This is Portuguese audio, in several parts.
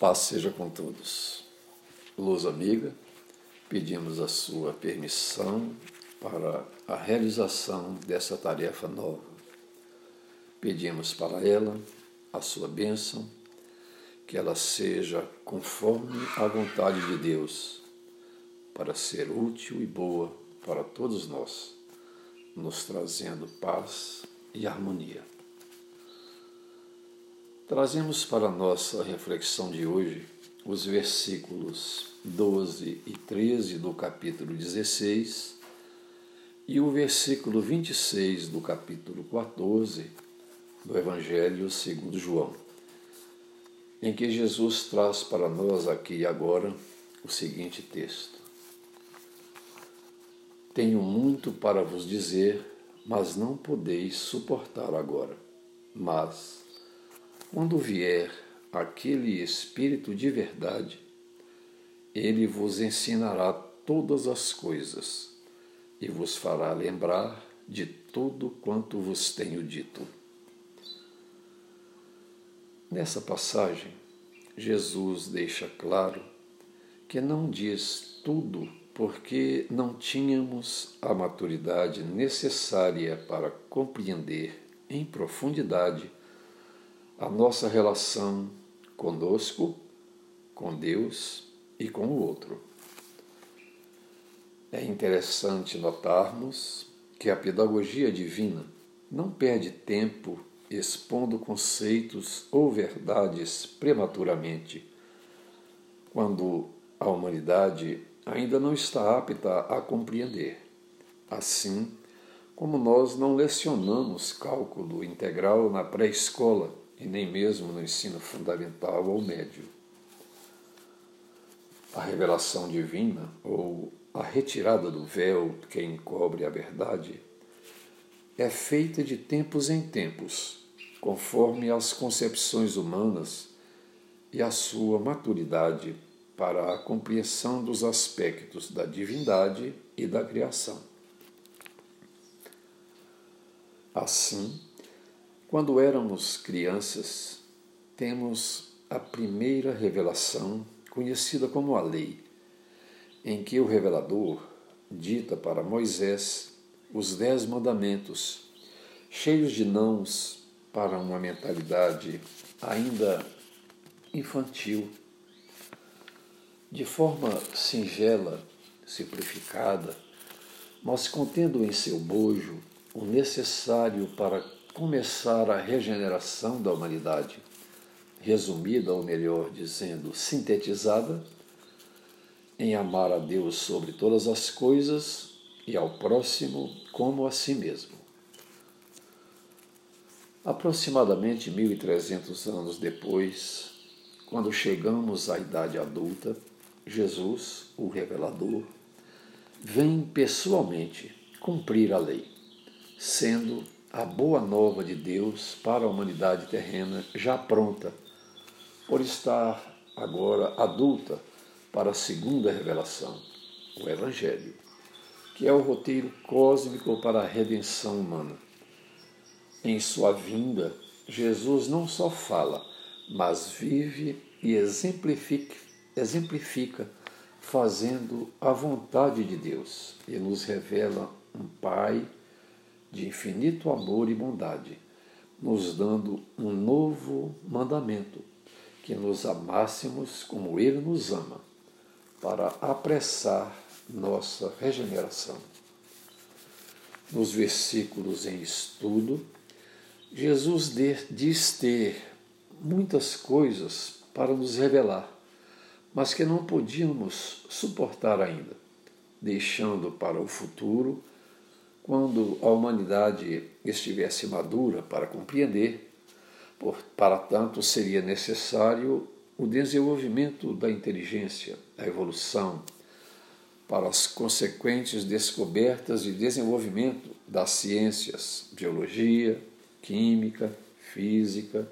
Paz seja com todos. Luz amiga, pedimos a sua permissão para a realização dessa tarefa nova. Pedimos para ela a sua bênção, que ela seja conforme a vontade de Deus, para ser útil e boa para todos nós, nos trazendo paz e harmonia. Trazemos para a nossa reflexão de hoje os versículos 12 e 13 do capítulo 16 e o versículo 26 do capítulo 14 do Evangelho segundo João, em que Jesus traz para nós aqui e agora o seguinte texto: Tenho muito para vos dizer, mas não podeis suportar agora. Mas quando vier aquele Espírito de verdade, ele vos ensinará todas as coisas e vos fará lembrar de tudo quanto vos tenho dito. Nessa passagem, Jesus deixa claro que não diz tudo porque não tínhamos a maturidade necessária para compreender em profundidade a nossa relação conosco, com Deus e com o outro. É interessante notarmos que a pedagogia divina não perde tempo expondo conceitos ou verdades prematuramente, quando a humanidade ainda não está apta a compreender. Assim como nós não lecionamos cálculo integral na pré-escola e nem mesmo no ensino fundamental ou médio. A revelação divina, ou a retirada do véu que encobre a verdade, é feita de tempos em tempos, conforme as concepções humanas e a sua maturidade para a compreensão dos aspectos da divindade e da criação. Assim, quando éramos crianças, temos a primeira revelação, conhecida como a lei, em que o revelador dita para Moisés os dez mandamentos, cheios de nãos para uma mentalidade ainda infantil. De forma singela, simplificada, mas contendo em seu bojo o necessário para começar a regeneração da humanidade, resumida, ou melhor dizendo, sintetizada, em amar a Deus sobre todas as coisas e ao próximo como a si mesmo. Aproximadamente 1300 anos depois, quando chegamos à idade adulta, Jesus, o revelador, vem pessoalmente cumprir a lei, sendo a boa nova de Deus para a humanidade terrena já pronta, por estar agora adulta para a segunda revelação, o Evangelho, que é o roteiro cósmico para a redenção humana. Em sua vinda, Jesus não só fala, mas vive e exemplifica, exemplifica fazendo a vontade de Deus e nos revela um Pai de infinito amor e bondade, nos dando um novo mandamento, que nos amássemos como Ele nos ama, para apressar nossa regeneração. Nos versículos em estudo, Jesus diz ter muitas coisas para nos revelar, mas que não podíamos suportar ainda, deixando para o futuro quando a humanidade estivesse madura para compreender, para tanto seria necessário o desenvolvimento da inteligência, a evolução, para as consequentes descobertas e desenvolvimento das ciências, biologia, química, física,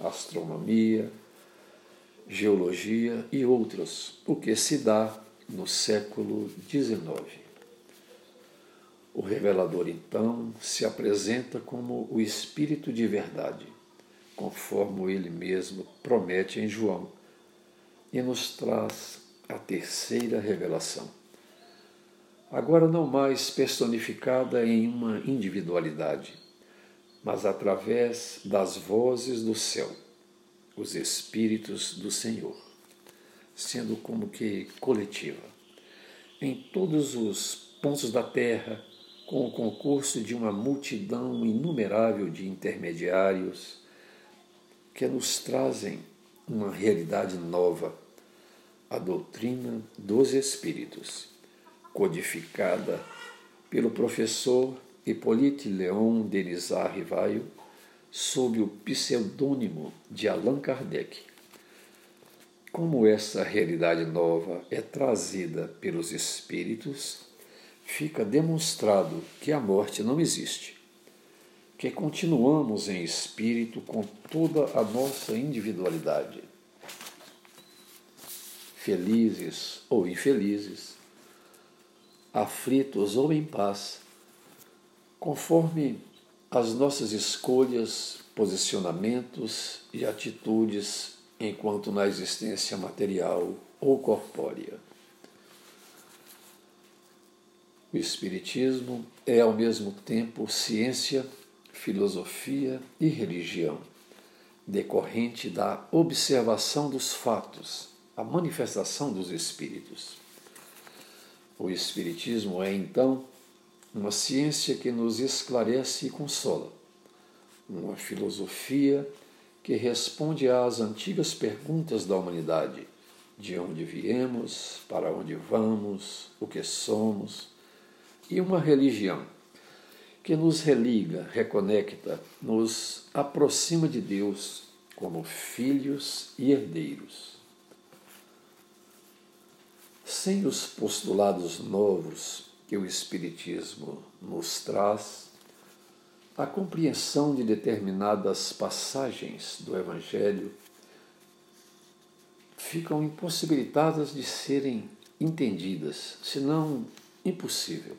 astronomia, geologia e outras, o que se dá no século XIX. O revelador, então, se apresenta como o Espírito de verdade, conforme ele mesmo promete em João, e nos traz a terceira revelação. Agora não mais personificada em uma individualidade, mas através das vozes do céu, os Espíritos do Senhor, sendo como que coletiva. Em todos os pontos da terra, com o concurso de uma multidão inumerável de intermediários que nos trazem uma realidade nova, a doutrina dos Espíritos, codificada pelo professor Hippolyte Leon Denisard Rivaio, sob o pseudônimo de Allan Kardec. Como essa realidade nova é trazida pelos espíritos, fica demonstrado que a morte não existe, que continuamos em espírito com toda a nossa individualidade. Felizes ou infelizes, aflitos ou em paz, conforme as nossas escolhas, posicionamentos e atitudes enquanto na existência material ou corpórea. O Espiritismo é ao mesmo tempo ciência, filosofia e religião, decorrente da observação dos fatos, a manifestação dos espíritos. O Espiritismo é, então, uma ciência que nos esclarece e consola, uma filosofia que responde às antigas perguntas da humanidade: de onde viemos, para onde vamos, o que somos, e uma religião que nos religa, reconecta, nos aproxima de Deus como filhos e herdeiros. Sem os postulados novos que o Espiritismo nos traz, a compreensão de determinadas passagens do Evangelho ficam impossibilitadas de serem entendidas, senão impossível.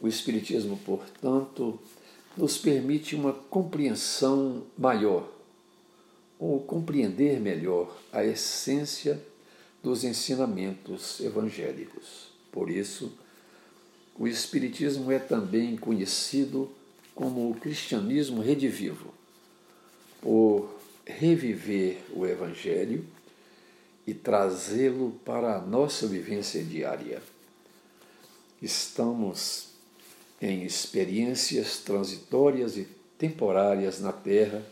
O Espiritismo, portanto, nos permite uma compreensão maior, ou compreender melhor a essência dos ensinamentos evangélicos. Por isso, o Espiritismo é também conhecido como o cristianismo redivivo, por reviver o Evangelho e trazê-lo para a nossa vivência diária. Estamos em experiências transitórias e temporárias na Terra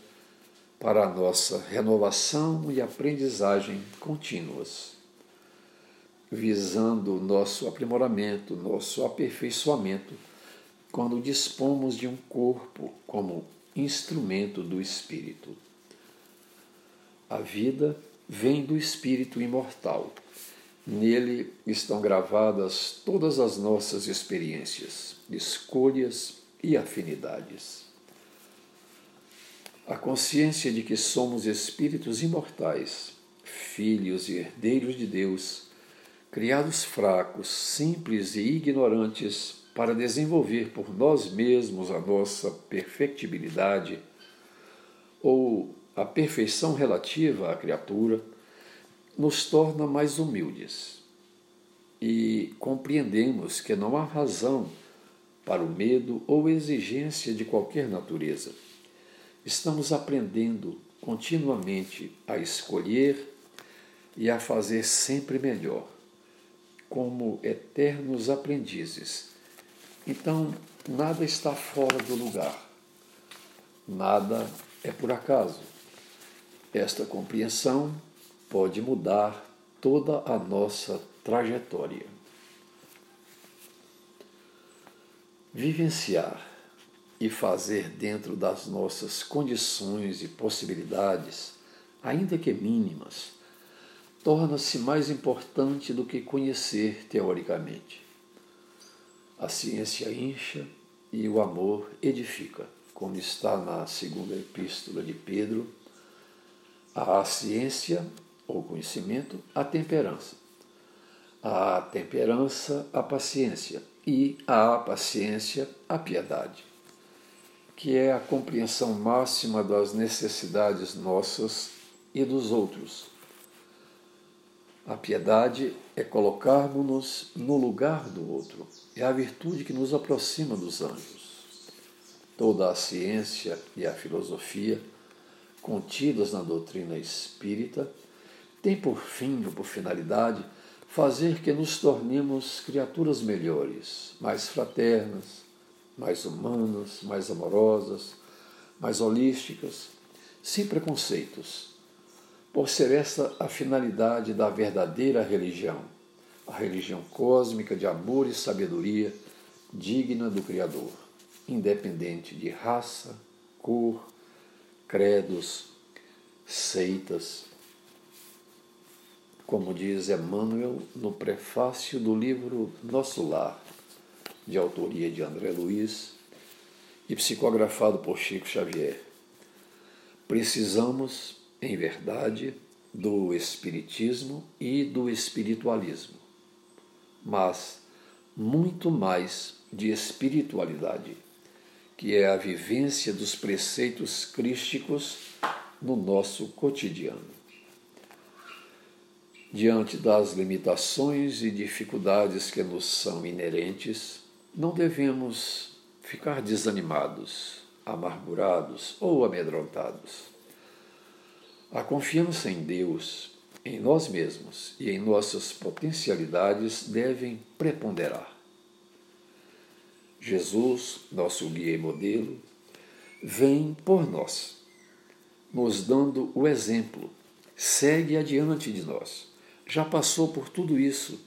para a nossa renovação e aprendizagem contínuas visando nosso aprimoramento, nosso aperfeiçoamento, quando dispomos de um corpo como instrumento do Espírito. A vida vem do Espírito imortal. Nele estão gravadas todas as nossas experiências, escolhas e afinidades. A consciência de que somos espíritos imortais, filhos e herdeiros de Deus, criados fracos, simples e ignorantes para desenvolver por nós mesmos a nossa perfectibilidade ou a perfeição relativa à criatura, nos torna mais humildes e compreendemos que não há razão para o medo ou exigência de qualquer natureza. Estamos aprendendo continuamente a escolher e a fazer sempre melhor como eternos aprendizes. Então, nada está fora do lugar, nada é por acaso. Esta compreensão pode mudar toda a nossa trajetória. Vivenciar e fazer dentro das nossas condições e possibilidades, ainda que mínimas, torna-se mais importante do que conhecer teoricamente. A ciência incha e o amor edifica, como está na segunda epístola de Pedro. A ciência, ou conhecimento, a temperança. A temperança, a paciência. E a paciência, a piedade, que é a compreensão máxima das necessidades nossas e dos outros A piedade é colocarmos-nos no lugar do outro. É a virtude que nos aproxima dos anjos. Toda a ciência e a filosofia contidas na doutrina espírita tem por fim ou por finalidade fazer que nos tornemos criaturas melhores, mais fraternas, mais humanas, mais amorosas, mais holísticas, sem preconceitos por ser essa a finalidade da verdadeira religião, a religião cósmica de amor e sabedoria digna do Criador, independente de raça, cor, credos, seitas. Como diz Emmanuel no prefácio do livro Nosso Lar, de autoria de André Luiz e psicografado por Chico Xavier. Precisamos em verdade, do Espiritismo e do espiritualismo, mas muito mais de espiritualidade, que é a vivência dos preceitos crísticos no nosso cotidiano. Diante das limitações e dificuldades que nos são inerentes, não devemos ficar desanimados, amargurados ou amedrontados a confiança em Deus, em nós mesmos e em nossas potencialidades devem preponderar. Jesus, nosso guia e modelo, vem por nós, nos dando o exemplo, segue adiante de nós. Já passou por tudo isso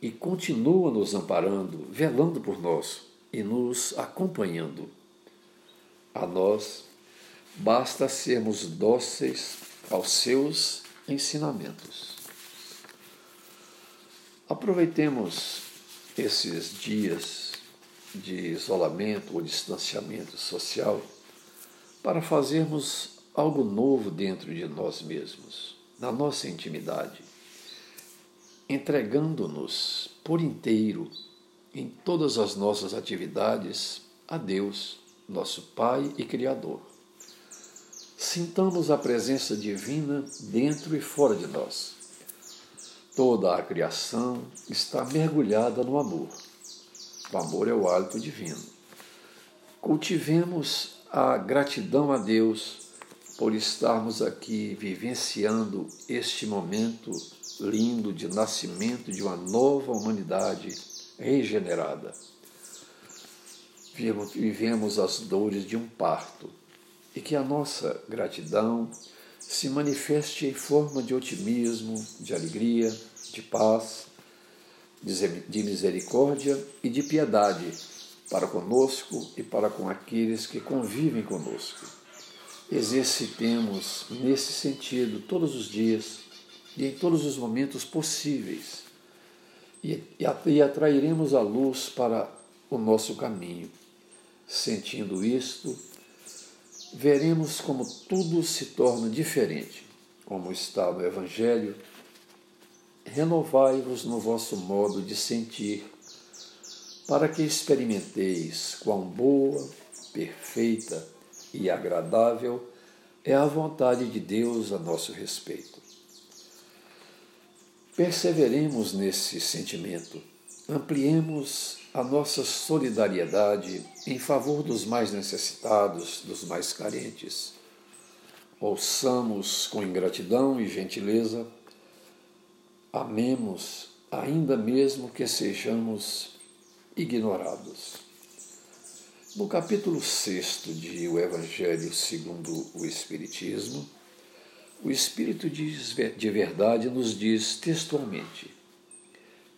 e continua nos amparando, velando por nós e nos acompanhando. A nós basta sermos dóceis aos seus ensinamentos. Aproveitemos esses dias de isolamento ou distanciamento social para fazermos algo novo dentro de nós mesmos, na nossa intimidade, entregando-nos por inteiro em todas as nossas atividades a Deus, nosso Pai e Criador Sintamos a presença divina dentro e fora de nós. Toda a criação está mergulhada no amor. O amor é o hálito divino. Cultivemos a gratidão a Deus por estarmos aqui vivenciando este momento lindo de nascimento de uma nova humanidade regenerada. Vivemos as dores de um parto e que a nossa gratidão se manifeste em forma de otimismo, de alegria, de paz, de misericórdia e de piedade para conosco e para com aqueles que convivem conosco. Exercitemos nesse sentido todos os dias e em todos os momentos possíveis e, e atrairemos a luz para o nosso caminho. Sentindo isto, veremos como tudo se torna diferente, como está no Evangelho. Renovai-vos no vosso modo de sentir, para que experimenteis quão boa, perfeita e agradável é a vontade de Deus a nosso respeito. Perseveremos nesse sentimento, ampliemos a nossa solidariedade em favor dos mais necessitados, dos mais carentes. Ouçamos com ingratidão e gentileza, amemos, ainda mesmo que sejamos ignorados. No capítulo 6 de O Evangelho segundo o Espiritismo, o Espírito de verdade nos diz textualmente: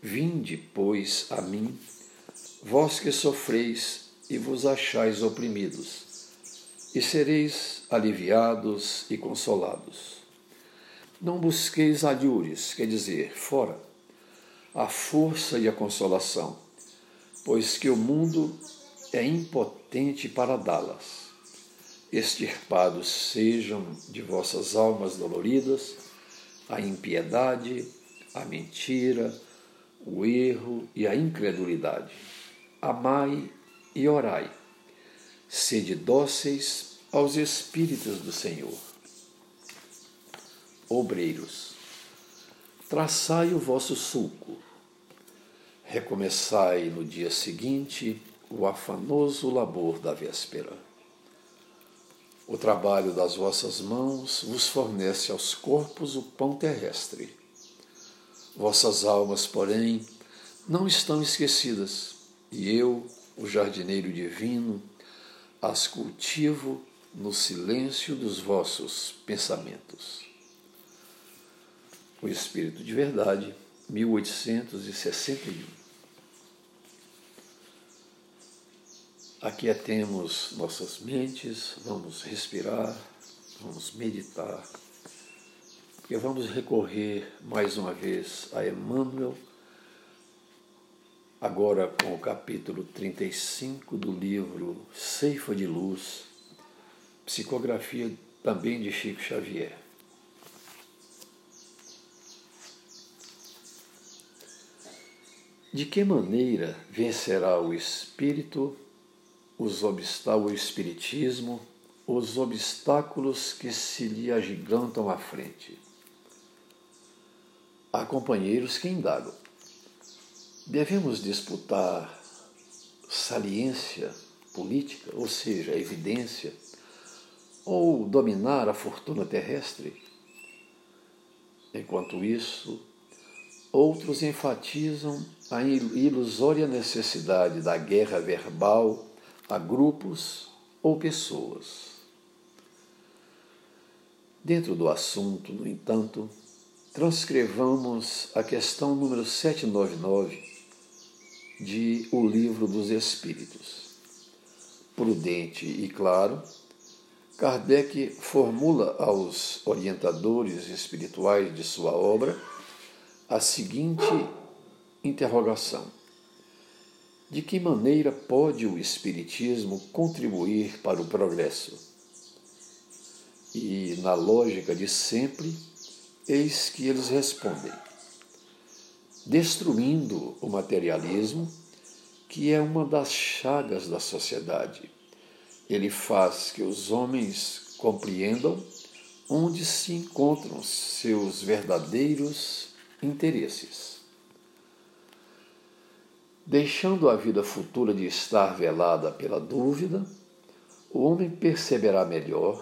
Vinde, pois, a mim vós que sofreis e vos achais oprimidos, e sereis aliviados e consolados. Não busqueis alhures, quer dizer, fora, a força e a consolação, pois que o mundo é impotente para dá-las. Extirpados sejam de vossas almas doloridas a impiedade, a mentira, o erro e a incredulidade amai e orai. Sede dóceis aos Espíritos do Senhor. Obreiros, traçai o vosso sulco. Recomeçai no dia seguinte o afanoso labor da véspera. O trabalho das vossas mãos vos fornece aos corpos o pão terrestre. Vossas almas, porém, não estão esquecidas, e eu, o jardineiro divino, as cultivo no silêncio dos vossos pensamentos. O Espírito de Verdade, 1861. Aquietemos nossas mentes, vamos respirar, vamos meditar, e vamos recorrer mais uma vez a Emmanuel, agora com o capítulo 35 do livro Ceifa de Luz, psicografia também de Chico Xavier. De que maneira vencerá o espírito os obstáculos, o espiritismo, os obstáculos que se lhe agigantam à frente? Há companheiros que indagam. Devemos disputar saliência política, ou seja, evidência, ou dominar a fortuna terrestre? Enquanto isso, outros enfatizam a ilusória necessidade da guerra verbal a grupos ou pessoas. Dentro do assunto, no entanto, transcrevamos a questão número 799 de O Livro dos Espíritos. Prudente e claro, Kardec formula aos orientadores espirituais de sua obra a seguinte interrogação: De que maneira pode o Espiritismo contribuir para o progresso? E, na lógica de sempre, Eis que eles respondem: destruindo o materialismo, que é uma das chagas da sociedade. Ele faz que os homens compreendam onde se encontram seus verdadeiros interesses. Deixando a vida futura de estar velada pela dúvida, o homem perceberá melhor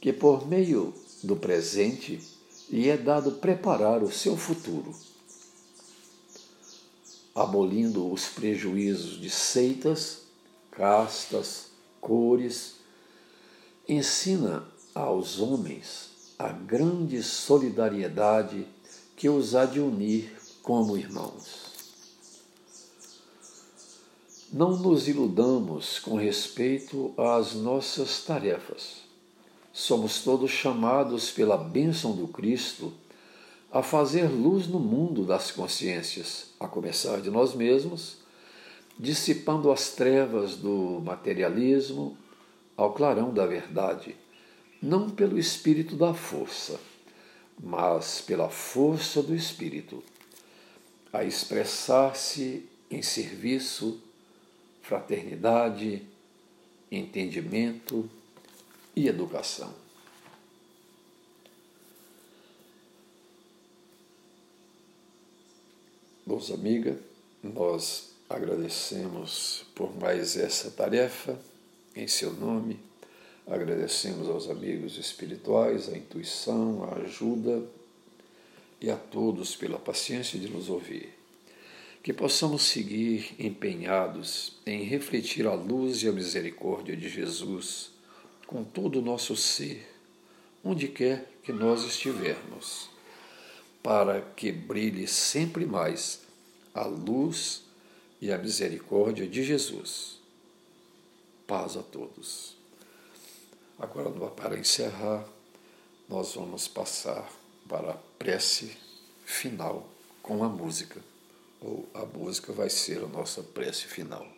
que, por meio do presente, lhe é dado preparar o seu futuro, abolindo os prejuízos de seitas, castas, cores, ensina aos homens a grande solidariedade que os há de unir como irmãos. Não nos iludamos com respeito às nossas tarefas. Somos todos chamados pela bênção do Cristo a fazer luz no mundo das consciências, a começar de nós mesmos, dissipando as trevas do materialismo ao clarão da verdade, não pelo espírito da força, mas pela força do espírito, a expressar-se em serviço, fraternidade, entendimento, e educação. Bons amiga, nós agradecemos por mais essa tarefa em seu nome. Agradecemos aos amigos espirituais a intuição, a ajuda e a todos pela paciência de nos ouvir. Que possamos seguir empenhados em refletir a luz e a misericórdia de Jesus com todo o nosso ser, onde quer que nós estivermos, para que brilhe sempre mais a luz e a misericórdia de Jesus. Paz a todos. Agora, para encerrar, nós vamos passar para a prece final com a música, ou a música vai ser a nossa prece final.